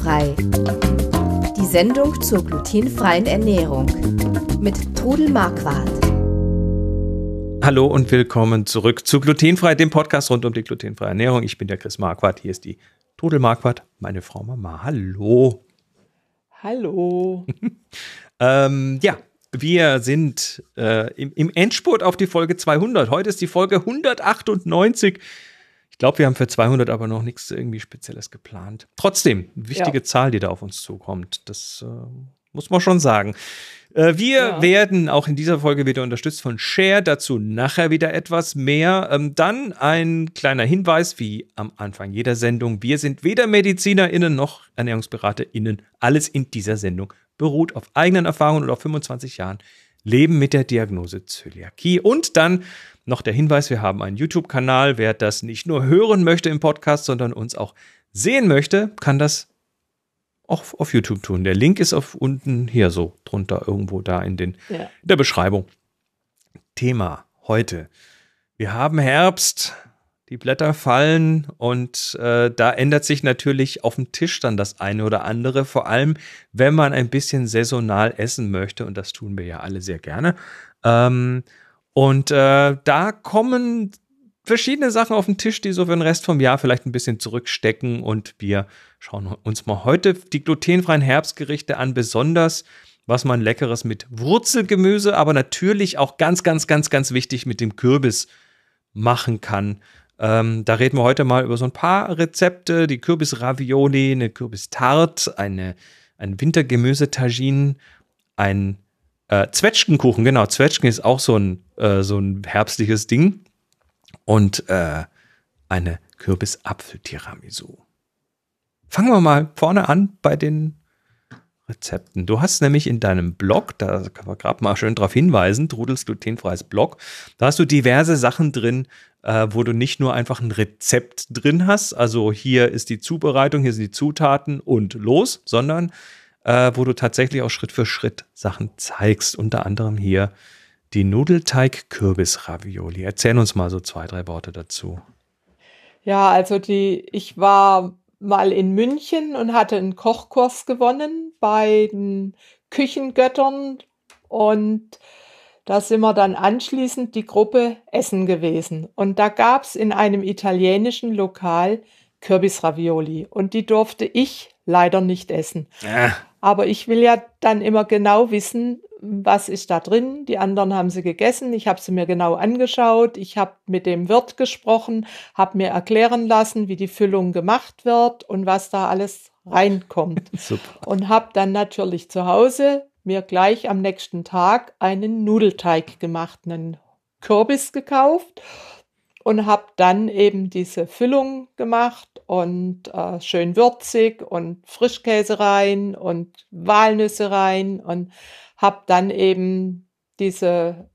Glutenfrei. Die Sendung zur glutenfreien Ernährung mit Trudel Marquardt. Hallo und willkommen zurück zu Glutenfrei, dem Podcast rund um die glutenfreie Ernährung. Ich bin der Chris Marquardt, hier ist die Trudel Marquardt, meine Frau Mama. Hallo. Hallo. ähm, ja, wir sind äh, im, im Endspurt auf die Folge 200. Heute ist die Folge 198. Ich glaube, wir haben für 200 aber noch nichts irgendwie Spezielles geplant. Trotzdem, wichtige ja. Zahl, die da auf uns zukommt. Das äh, muss man schon sagen. Äh, wir ja. werden auch in dieser Folge wieder unterstützt von Share. Dazu nachher wieder etwas mehr. Ähm, dann ein kleiner Hinweis, wie am Anfang jeder Sendung. Wir sind weder MedizinerInnen noch ErnährungsberaterInnen. Alles in dieser Sendung beruht auf eigenen Erfahrungen und auf 25 Jahren Leben mit der Diagnose Zöliakie. Und dann noch der Hinweis, wir haben einen YouTube-Kanal. Wer das nicht nur hören möchte im Podcast, sondern uns auch sehen möchte, kann das auch auf YouTube tun. Der Link ist auf unten hier so drunter irgendwo da in, den, ja. in der Beschreibung. Thema heute. Wir haben Herbst, die Blätter fallen und äh, da ändert sich natürlich auf dem Tisch dann das eine oder andere, vor allem wenn man ein bisschen saisonal essen möchte und das tun wir ja alle sehr gerne. Ähm, und äh, da kommen verschiedene Sachen auf den Tisch, die so für den Rest vom Jahr vielleicht ein bisschen zurückstecken und wir schauen uns mal heute die glutenfreien Herbstgerichte an, besonders was man leckeres mit Wurzelgemüse, aber natürlich auch ganz, ganz, ganz, ganz wichtig mit dem Kürbis machen kann. Ähm, da reden wir heute mal über so ein paar Rezepte: die Kürbisravioli, eine Kürbistart, eine, ein Wintergemüsetagine, ein äh, Zwetschgenkuchen. Genau, Zwetschgen ist auch so ein, äh, so ein herbstliches Ding. Und äh, eine Kürbisapfel-Tiramisu. Fangen wir mal vorne an bei den Rezepten. Du hast nämlich in deinem Blog, da kann man gerade mal schön darauf hinweisen, Trudels glutenfreies Blog, da hast du diverse Sachen drin, äh, wo du nicht nur einfach ein Rezept drin hast, also hier ist die Zubereitung, hier sind die Zutaten und los, sondern äh, wo du tatsächlich auch Schritt für Schritt Sachen zeigst. Unter anderem hier die Nudelteig-Kürbis-Ravioli. Erzähl uns mal so zwei, drei Worte dazu. Ja, also die, ich war mal in München und hatte einen Kochkurs gewonnen bei den Küchengöttern und da sind wir dann anschließend die Gruppe Essen gewesen. Und da gab es in einem italienischen Lokal Kürbisravioli und die durfte ich leider nicht essen. Ja. Aber ich will ja dann immer genau wissen, was ist da drin. Die anderen haben sie gegessen. Ich habe sie mir genau angeschaut. Ich habe mit dem Wirt gesprochen, habe mir erklären lassen, wie die Füllung gemacht wird und was da alles reinkommt. Super. Und habe dann natürlich zu Hause mir gleich am nächsten Tag einen Nudelteig gemacht, einen Kürbis gekauft und habe dann eben diese Füllung gemacht und äh, schön würzig und Frischkäse rein und Walnüsse rein und habe dann eben diese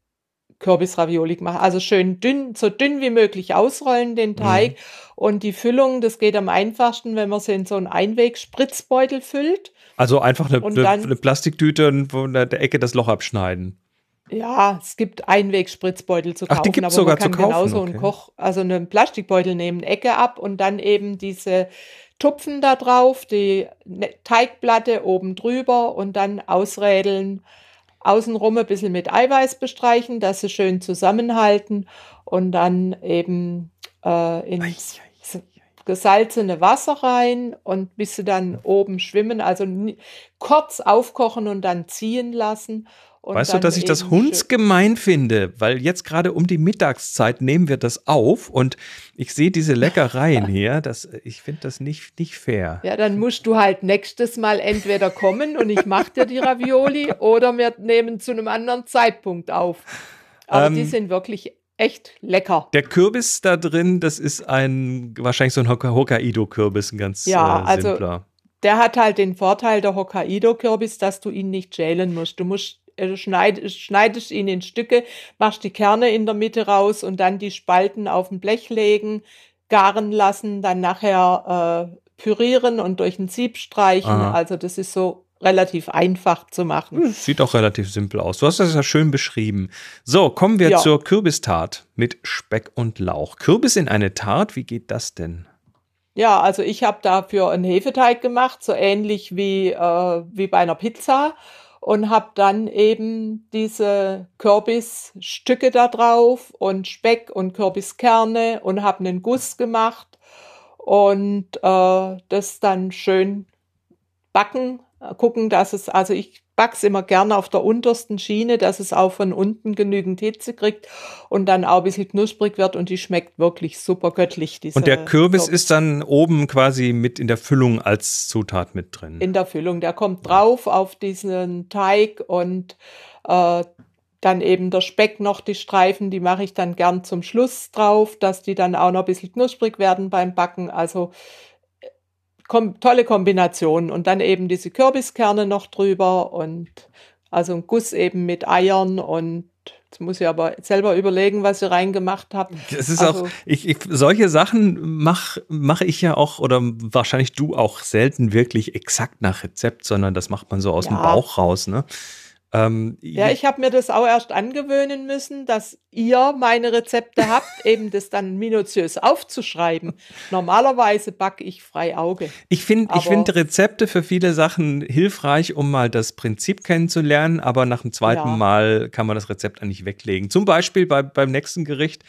Kürbisravioli gemacht. Also schön dünn, so dünn wie möglich ausrollen den Teig mhm. und die Füllung, das geht am einfachsten, wenn man sie in so einen Einwegspritzbeutel füllt. Also einfach eine, eine, eine Plastiktüte und von der Ecke das Loch abschneiden. Ja, es gibt Einwegspritzbeutel zu kaufen, Ach, die gibt's aber sogar man kann zu kaufen. genauso okay. einen Koch, also einen Plastikbeutel nehmen, Ecke ab und dann eben diese Tupfen da drauf, die ne, Teigplatte oben drüber und dann ausrädeln, außenrum ein bisschen mit Eiweiß bestreichen, dass sie schön zusammenhalten und dann eben äh, ins gesalzene Wasser rein und bis sie dann oben schwimmen, also kurz aufkochen und dann ziehen lassen weißt du, dass ich das hundsgemein finde, weil jetzt gerade um die Mittagszeit nehmen wir das auf und ich sehe diese Leckereien hier, das, ich finde das nicht, nicht fair. Ja, dann musst du halt nächstes Mal entweder kommen und ich mache dir die Ravioli oder wir nehmen zu einem anderen Zeitpunkt auf. Aber ähm, die sind wirklich echt lecker. Der Kürbis da drin, das ist ein, wahrscheinlich so ein Hokkaido-Kürbis, ein ganz ja, äh, simpler. Also der hat halt den Vorteil der Hokkaido-Kürbis, dass du ihn nicht schälen musst. Du musst äh, schneid, schneidest ihn in Stücke, machst die Kerne in der Mitte raus und dann die Spalten auf ein Blech legen, garen lassen, dann nachher äh, pürieren und durch ein Sieb streichen. Aha. Also das ist so relativ einfach zu machen. Hm, sieht auch relativ simpel aus. Du hast das ja schön beschrieben. So, kommen wir ja. zur Kürbistart mit Speck und Lauch. Kürbis in eine Tart, wie geht das denn? Ja, also ich habe dafür einen Hefeteig gemacht, so ähnlich wie, äh, wie bei einer Pizza und habe dann eben diese Kürbisstücke da drauf und Speck und Kürbiskerne und habe einen Guss gemacht und äh, das dann schön backen, gucken, dass es, also ich back's immer gerne auf der untersten Schiene, dass es auch von unten genügend Hitze kriegt und dann auch ein bisschen knusprig wird und die schmeckt wirklich super göttlich. und der Kürbis, Kürbis ist dann oben quasi mit in der Füllung als Zutat mit drin. In der Füllung, der kommt drauf auf diesen Teig und äh, dann eben der Speck noch, die Streifen, die mache ich dann gern zum Schluss drauf, dass die dann auch noch ein bisschen knusprig werden beim Backen. Also kom tolle Kombination. Und dann eben diese Kürbiskerne noch drüber und also ein Guss eben mit Eiern und Jetzt muss ich aber selber überlegen, was ich reingemacht habe. Das ist also, auch, ich, ich, solche Sachen mache mach ich ja auch, oder wahrscheinlich du auch selten wirklich exakt nach Rezept, sondern das macht man so aus ja. dem Bauch raus, ne? Ähm, ja, ich habe mir das auch erst angewöhnen müssen, dass ihr meine Rezepte habt, eben das dann minutiös aufzuschreiben. Normalerweise backe ich frei Auge. Ich finde ich find Rezepte für viele Sachen hilfreich, um mal das Prinzip kennenzulernen, aber nach dem zweiten ja. Mal kann man das Rezept eigentlich weglegen. Zum Beispiel bei, beim nächsten Gericht.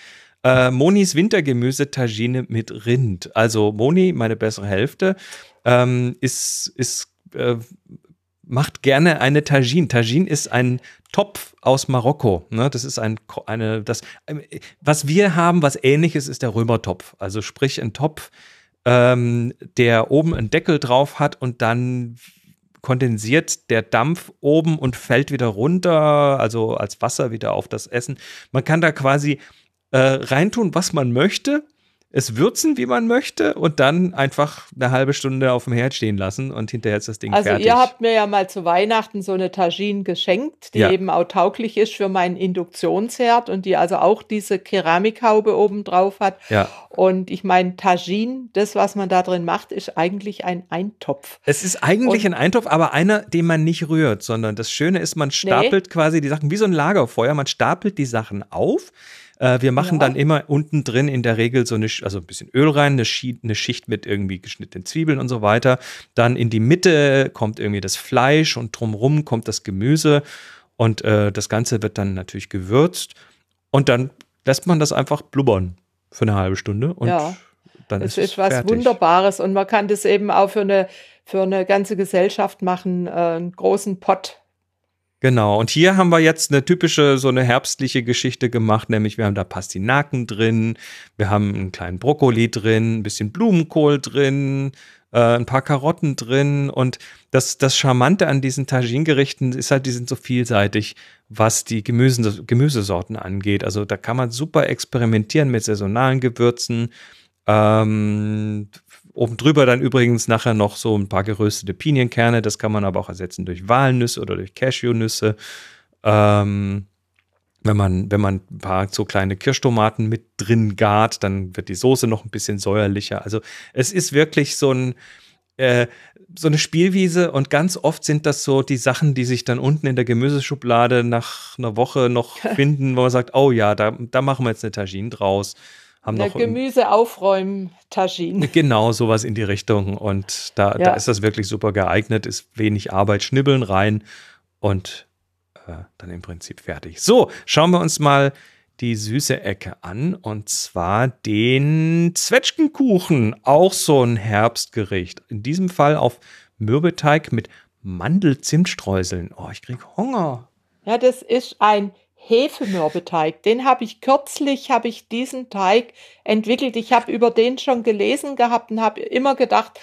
Äh, Monis Wintergemüse Tagine mit Rind. Also Moni, meine bessere Hälfte, ähm, ist, ist äh, macht gerne eine Tagine. Tagine ist ein Topf aus Marokko. Ne? Das ist ein, eine, das, was wir haben, was ähnliches ist der Römertopf. Also sprich ein Topf, ähm, der oben einen Deckel drauf hat und dann kondensiert der Dampf oben und fällt wieder runter, also als Wasser wieder auf das Essen. Man kann da quasi äh, reintun, was man möchte es würzen, wie man möchte und dann einfach eine halbe Stunde auf dem Herd stehen lassen und hinterher ist das Ding also fertig. Also ihr habt mir ja mal zu Weihnachten so eine Tagine geschenkt, die ja. eben auch tauglich ist für meinen Induktionsherd und die also auch diese Keramikhaube oben drauf hat. Ja. Und ich meine, Tagine, das, was man da drin macht, ist eigentlich ein Eintopf. Es ist eigentlich und, ein Eintopf, aber einer, den man nicht rührt, sondern das Schöne ist, man stapelt nee. quasi die Sachen wie so ein Lagerfeuer, man stapelt die Sachen auf äh, wir machen ja. dann immer unten drin in der Regel so eine, also ein bisschen Öl rein, eine, Schicht, eine Schicht mit irgendwie geschnittenen Zwiebeln und so weiter. Dann in die Mitte kommt irgendwie das Fleisch und drumrum kommt das Gemüse und äh, das Ganze wird dann natürlich gewürzt und dann lässt man das einfach blubbern für eine halbe Stunde und ja. dann es ist es was fertig. Wunderbares und man kann das eben auch für eine für eine ganze Gesellschaft machen, äh, einen großen Pott Genau, und hier haben wir jetzt eine typische, so eine herbstliche Geschichte gemacht, nämlich wir haben da Pastinaken drin, wir haben einen kleinen Brokkoli drin, ein bisschen Blumenkohl drin, äh, ein paar Karotten drin und das, das Charmante an diesen Tagine-Gerichten ist halt, die sind so vielseitig, was die Gemüse, Gemüsesorten angeht. Also da kann man super experimentieren mit saisonalen Gewürzen, ähm, Oben drüber dann übrigens nachher noch so ein paar geröstete Pinienkerne. Das kann man aber auch ersetzen durch Walnüsse oder durch Cashewnüsse. Ähm, wenn man, wenn man ein paar so kleine Kirschtomaten mit drin gart, dann wird die Soße noch ein bisschen säuerlicher. Also es ist wirklich so ein, äh, so eine Spielwiese und ganz oft sind das so die Sachen, die sich dann unten in der Gemüseschublade nach einer Woche noch finden, wo man sagt, oh ja, da, da machen wir jetzt eine Tagine draus haben noch Gemüse aufräumen Taschinen. Genau, sowas in die Richtung. Und da, ja. da ist das wirklich super geeignet, ist wenig Arbeit, schnibbeln rein und äh, dann im Prinzip fertig. So, schauen wir uns mal die süße Ecke an und zwar den Zwetschgenkuchen, auch so ein Herbstgericht. In diesem Fall auf Mürbeteig mit Mandelzimtstreuseln. Oh, ich krieg Hunger. Ja, das ist ein Hefemürbeteig. Den habe ich kürzlich, habe ich diesen Teig entwickelt. Ich habe über den schon gelesen gehabt und habe immer gedacht,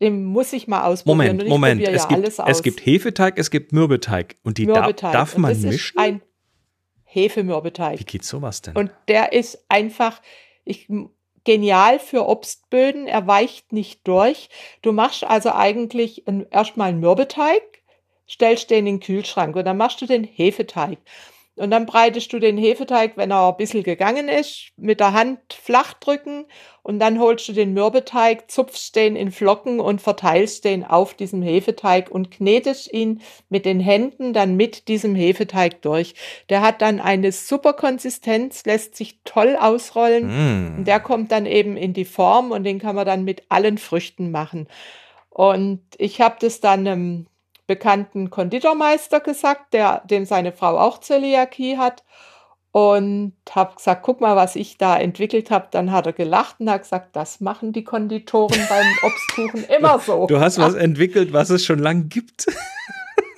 den muss ich mal ausprobieren. Moment, Moment. Es, ja gibt, es gibt Hefeteig, es gibt Mürbeteig. Und die Mürbeteig. Da, darf man das mischen? Ist ein Hefemürbeteig. Wie geht sowas denn? Und der ist einfach ich, genial für Obstböden. Er weicht nicht durch. Du machst also eigentlich erstmal einen Mürbeteig, stellst den in den Kühlschrank und dann machst du den Hefeteig. Und dann breitest du den Hefeteig, wenn er ein bisschen gegangen ist, mit der Hand flach drücken und dann holst du den Mürbeteig, zupfst den in Flocken und verteilst den auf diesem Hefeteig und knetest ihn mit den Händen dann mit diesem Hefeteig durch. Der hat dann eine super Konsistenz, lässt sich toll ausrollen Mm. der kommt dann eben in die Form und den kann man dann mit allen Früchten machen. Und ich habe das dann einem bekannten Konditormeister gesagt, der, dem seine Frau auch Zöliakie hat. Und habe gesagt, guck mal, was ich da entwickelt habe. Dann hat er gelacht und hat gesagt, das machen die Konditoren beim Obstkuchen immer so. Du hast was entwickelt, was es schon lange gibt.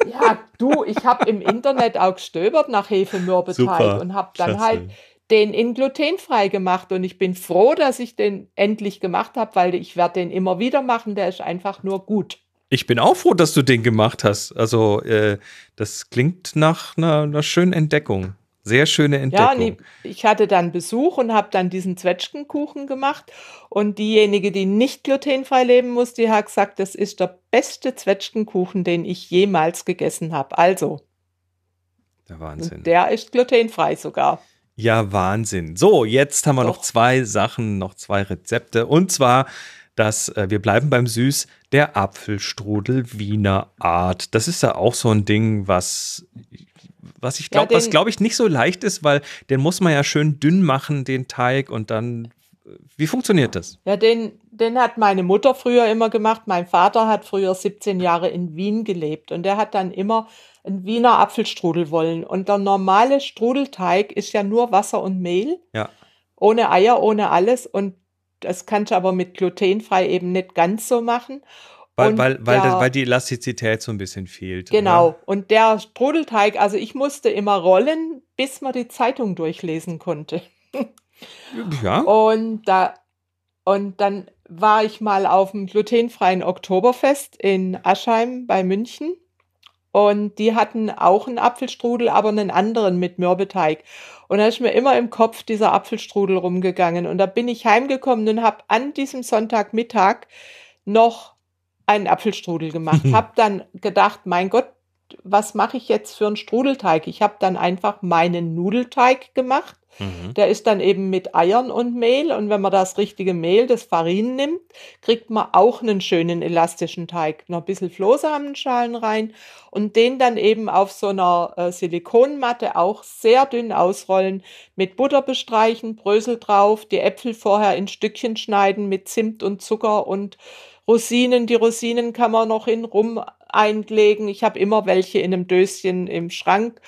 Ja, du, ich habe im Internet auch gestöbert nach Hefemürbeteig und habe dann klasse. halt den in glutenfrei gemacht. Und ich bin froh, dass ich den endlich gemacht habe, weil ich werde den immer wieder machen. Der ist einfach nur gut. Ich bin auch froh, dass du den gemacht hast. Also, äh, das klingt nach einer, einer schönen Entdeckung. Sehr schöne Ja, Entdeckung. nee, ich hatte dann Besuch und habe dann diesen Zwetschgenkuchen gemacht. Und diejenige, die nicht glutenfrei leben muss, die hat gesagt, das ist der beste Zwetschgenkuchen, den ich jemals gegessen habe. Also, Der Wahnsinn. der ist glutenfrei sogar. Ja, Wahnsinn. So, jetzt haben wir noch Doch. zwei Sachen, noch zwei Rezepte. Und zwar, dass äh, wir bleiben beim Süß, der Apfelstrudel Wiener Art. Das ist ja auch so ein Ding, was, was ich Ja, glaube, was den- glaube ich nicht so leicht ist, weil den muss man ja schön dünn machen, den Teig, und dann. äh, Wie funktioniert das? Ja, den, den hat meine Mutter früher immer gemacht. Mein Vater hat früher 17 Jahre in Wien gelebt und der hat dann immer einen Wiener Apfelstrudel wollen. Und der normale Strudelteig ist ja nur Wasser und Mehl, Ja. ohne Eier, ohne alles. Und das kannst du aber mit glutenfrei eben nicht ganz so machen. Weil, Und weil, weil, der- das, weil die Elastizität so ein bisschen fehlt. Genau. Oder? Und der Strudelteig, also ich musste immer rollen, bis man die Zeitung durchlesen konnte. Ja. Und da und dann war ich mal auf dem glutenfreien Oktoberfest in Aschheim bei München. Und die hatten auch einen Apfelstrudel, aber einen anderen mit Mürbeteig. Und da ist mir immer im Kopf dieser Apfelstrudel rumgegangen. Und da bin ich heimgekommen und habe an diesem Sonntagmittag noch einen Apfelstrudel gemacht. Hab dann gedacht, mein Gott, was mache ich jetzt für einen Strudelteig? Ich habe dann einfach meinen Nudelteig gemacht. Mhm. Der ist dann eben mit Eiern und Mehl. Und wenn man das richtige Mehl, das Farin nimmt, kriegt man auch einen schönen elastischen Teig. Noch ein bisschen Flohsamenschalen rein und den dann eben auf so einer äh, Silikonmatte auch sehr dünn ausrollen, mit Butter bestreichen, Brösel drauf, die Äpfel vorher in Stückchen schneiden mit Zimt und Zucker und Rosinen. Die Rosinen kann man noch in Rum einlegen. Ich habe immer welche in einem Döschen im Schrank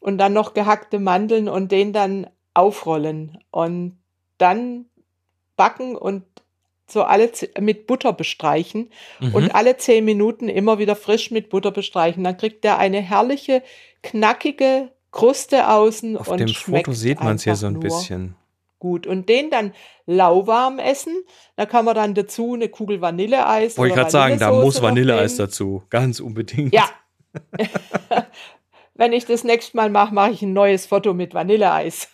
und dann noch gehackte Mandeln und den dann aufrollen und dann backen und so alle mit Butter bestreichen Mhm. und alle zehn Minuten immer wieder frisch mit Butter bestreichen. Dann kriegt der eine herrliche, knackige Kruste außen Auf und dem schmeckt Foto sieht man es hier so ein bisschen. Gut. Und den dann lauwarm essen. Da kann man dann dazu eine Kugel Vanilleeis Wollte ich gerade sagen, da muss Vanilleeis dazu. Ganz unbedingt. Ja. Wenn ich das nächste Mal mache, mache ich ein neues Foto mit Vanilleeis.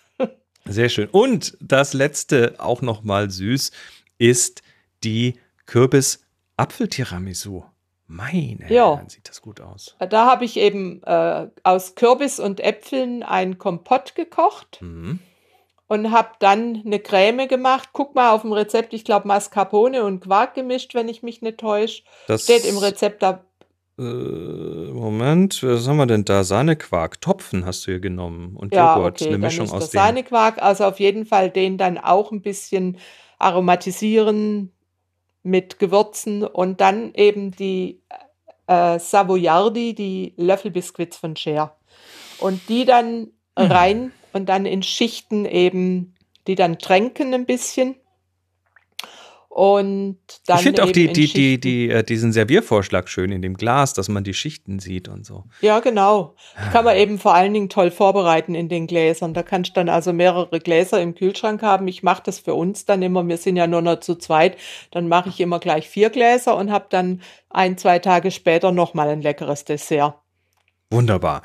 Sehr schön. Und das letzte, auch noch mal süß, ist die Kürbis-Apfel-Tiramisu. Meine Ja. Herren, sieht das gut aus. Da habe ich eben äh, aus Kürbis und Äpfeln ein Kompott gekocht Mhm. und habe dann eine Creme gemacht. Guck mal auf dem Rezept, ich glaube Mascarpone und Quark gemischt, wenn ich mich nicht täusche. Das, Steht im Rezept da. Äh, Moment, was haben wir denn da? Sahnequark, Topfen hast du hier genommen und Ja, Joghurt, okay, eine Mischung aus dem. Sahnequark. Also auf jeden Fall den dann auch ein bisschen aromatisieren mit Gewürzen und dann eben die äh, Savoyardi, die Löffelbiskuits von Cher. Und die dann Mhm. rein und dann in Schichten eben, die dann tränken ein bisschen. Und dann Ich finde auch die, die, die, die, äh, diesen Serviervorschlag schön in dem Glas, dass man die Schichten sieht und so. Ja, genau. Die kann man eben vor allen Dingen toll vorbereiten in den Gläsern. Da kannst du dann also mehrere Gläser im Kühlschrank haben. Ich mache das für uns dann immer, wir sind ja nur noch zu zweit, dann mache ich immer gleich vier Gläser und habe dann ein, zwei Tage später nochmal ein leckeres Dessert. Wunderbar.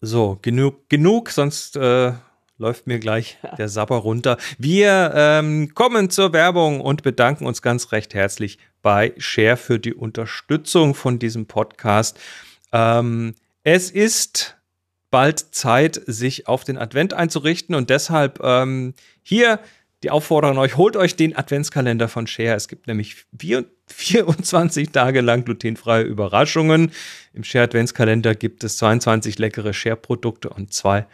So, genug, genug, sonst äh, läuft mir gleich der Sabber runter. Wir ähm, kommen zur Werbung und bedanken uns ganz recht herzlich bei Share für die Unterstützung von diesem Podcast. Ähm, es ist bald Zeit, sich auf den Advent einzurichten und deshalb ähm, hier die Aufforderung an euch, holt euch den Adventskalender von Share. Es gibt nämlich 24 Tage lang glutenfreie Überraschungen. Im Share Adventskalender gibt es 22 leckere Share-Produkte und zwei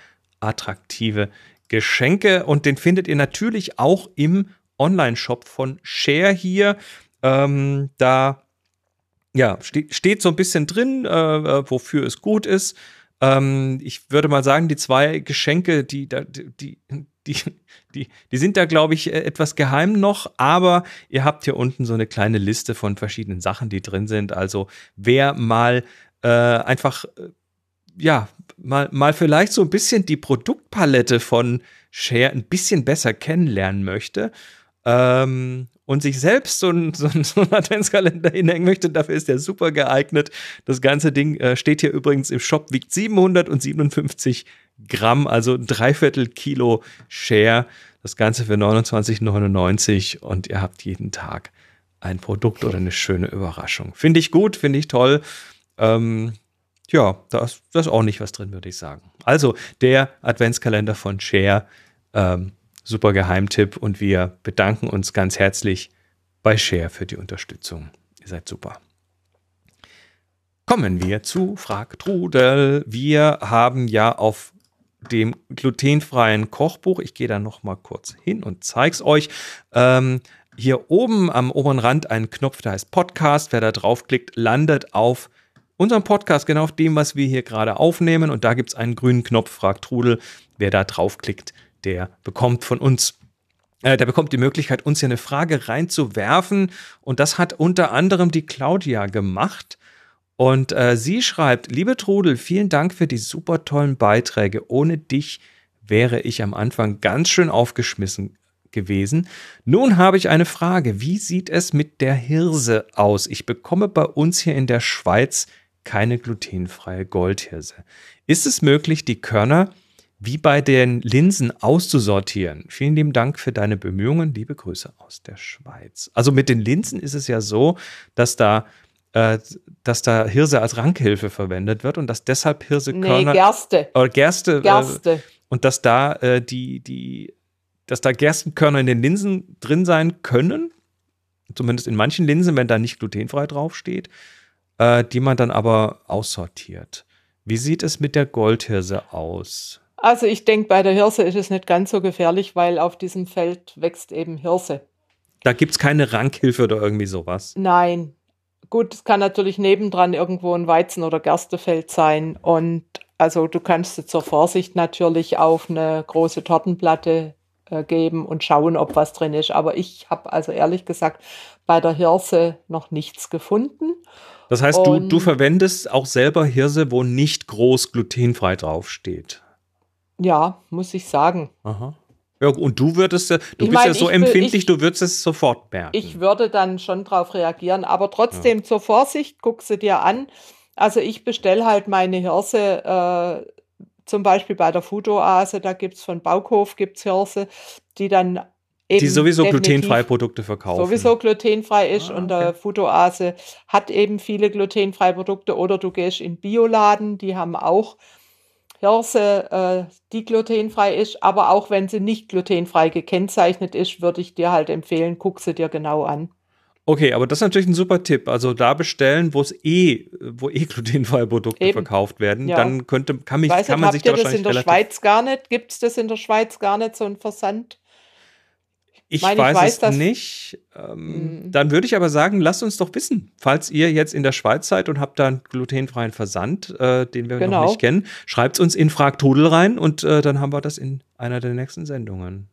attraktive Geschenke. Und den findet ihr natürlich auch im Online-Shop von Share hier. Ähm, da ja, ste steht so ein bisschen drin, äh, äh wofür es gut ist. Ähm, ich würde mal sagen, die zwei Geschenke, die, die, die, die, die sind da, glaube ich, etwas geheim noch, aber ihr habt hier unten so eine kleine Liste von verschiedenen Sachen, die drin sind. Also wer mal äh, einfach, äh, ja, mal, mal vielleicht so ein bisschen die Produktpalette von Share ein bisschen besser kennenlernen möchte ähm, und sich selbst so ein, so so ein Adventskalender hinhängen möchte, dafür ist der super geeignet. Das ganze Ding äh, steht hier übrigens im Shop, wiegt 757 Gramm, also ein Dreiviertel Kilo Share. Das Ganze für 29,99 und ihr habt jeden Tag ein Produkt oder eine schöne Überraschung. Finde ich gut, finde ich toll. Ähm, ja, da ist, da ist auch nicht was drin, würde ich sagen. Also der Adventskalender von Share, ähm, super Geheimtipp und wir bedanken uns ganz herzlich bei Share für die Unterstützung. Ihr seid super. Kommen wir zu Frag Trudel. Wir haben ja auf dem glutenfreien Kochbuch. Ich gehe da noch mal kurz hin und zeige es euch. Ähm, hier oben am oberen Rand ein Knopf, der heißt Podcast. Wer da draufklickt, landet auf unserem Podcast, genau auf dem, was wir hier gerade aufnehmen. Und da gibt es einen grünen Knopf, fragt Trudel. Wer da draufklickt, der bekommt von uns äh, der bekommt die Möglichkeit, uns hier eine Frage reinzuwerfen. Und das hat unter anderem die Claudia gemacht. Und äh, sie schreibt, liebe Trudel, vielen Dank für die super tollen Beiträge. Ohne dich wäre ich am Anfang ganz schön aufgeschmissen gewesen. Nun habe ich eine Frage. Wie sieht es mit der Hirse aus? Ich bekomme bei uns hier in der Schweiz keine glutenfreie Goldhirse. Ist es möglich, die Körner wie bei den Linsen auszusortieren? Vielen lieben Dank für deine Bemühungen. Liebe Grüße aus der Schweiz. Also mit den Linsen ist es ja so, dass da äh, dass da Hirse als Rankhilfe verwendet wird und dass deshalb Hirsekörner. Nee, Gerste. Oder Gerste. Äh, Gerste. Äh, und dass da äh, die, die, dass da Gerstenkörner in den Linsen drin sein können, zumindest in manchen Linsen, wenn da nicht glutenfrei draufsteht, äh, die man dann aber aussortiert. Wie sieht es mit der Goldhirse aus? Also ich denke, bei der Hirse ist es nicht ganz so gefährlich, weil auf diesem Feld wächst eben Hirse. Da gibt es keine Rankhilfe oder irgendwie sowas. Nein, Gut, es kann natürlich nebendran irgendwo ein Weizen- oder Gerstefeld sein. Und also du kannst zur Vorsicht natürlich auf eine große Tortenplatte geben und schauen, ob was drin ist. Aber ich habe also ehrlich gesagt bei der Hirse noch nichts gefunden. Das heißt, du, du verwendest auch selber Hirse, wo nicht groß glutenfrei draufsteht. Ja, muss ich sagen. Aha. Ja, und du würdest, du ich bist mein, ja so empfindlich, ich, du würdest es sofort merken. Ich würde dann schon drauf reagieren, aber trotzdem ja. zur Vorsicht, guck sie dir an. Also ich bestelle halt meine Hirse äh, zum Beispiel bei der Food-Oase, da gibt es von Baukhof gibt's Hirse, die dann eben die sowieso glutenfreie Produkte verkaufen. Sowieso glutenfrei ist ah, okay. und der Food-Oase hat eben viele glutenfreie Produkte oder du gehst in Bioladen, die haben auch Hirse, äh, die glutenfrei ist, aber auch wenn sie nicht glutenfrei gekennzeichnet ist, würde ich dir halt empfehlen, guck sie dir genau an. Okay, aber das ist natürlich ein super Tipp. Also da bestellen, wo es eh, wo eh glutenfreie Produkte Eben. verkauft werden, ja. dann könnte, kann, mich, Weiß kann nicht, man sich da wahrscheinlich das in der Schweiz gar nicht? Gibt es das in der Schweiz gar nicht, so ein Versand? Ich, meine, weiß, ich weiß es nicht. Ähm, mhm. Dann würde ich aber sagen, lasst uns doch wissen, falls ihr jetzt in der Schweiz seid und habt da einen glutenfreien Versand, äh, den wir genau. noch nicht kennen, schreibt uns in Fragtudel rein und äh, dann haben wir das in einer der nächsten Sendungen.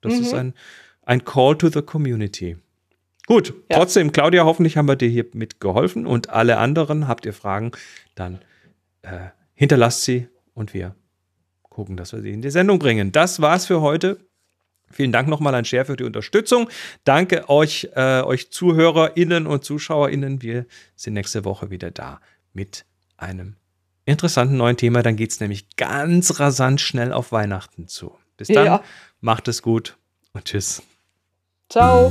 Das mhm. ist ein, ein Call to the Community. Gut, ja. trotzdem, Claudia, hoffentlich haben wir dir hier mitgeholfen und alle anderen habt ihr Fragen, dann äh, hinterlasst sie und wir gucken, dass wir sie in die Sendung bringen. Das war's für heute. Vielen Dank nochmal an Share für die Unterstützung. Danke euch, äh, euch ZuhörerInnen und ZuschauerInnen. Wir sind nächste Woche wieder da mit einem interessanten neuen Thema. Dann geht es nämlich ganz rasant schnell auf Weihnachten zu. Bis dann, ja. macht es gut und tschüss. Ciao.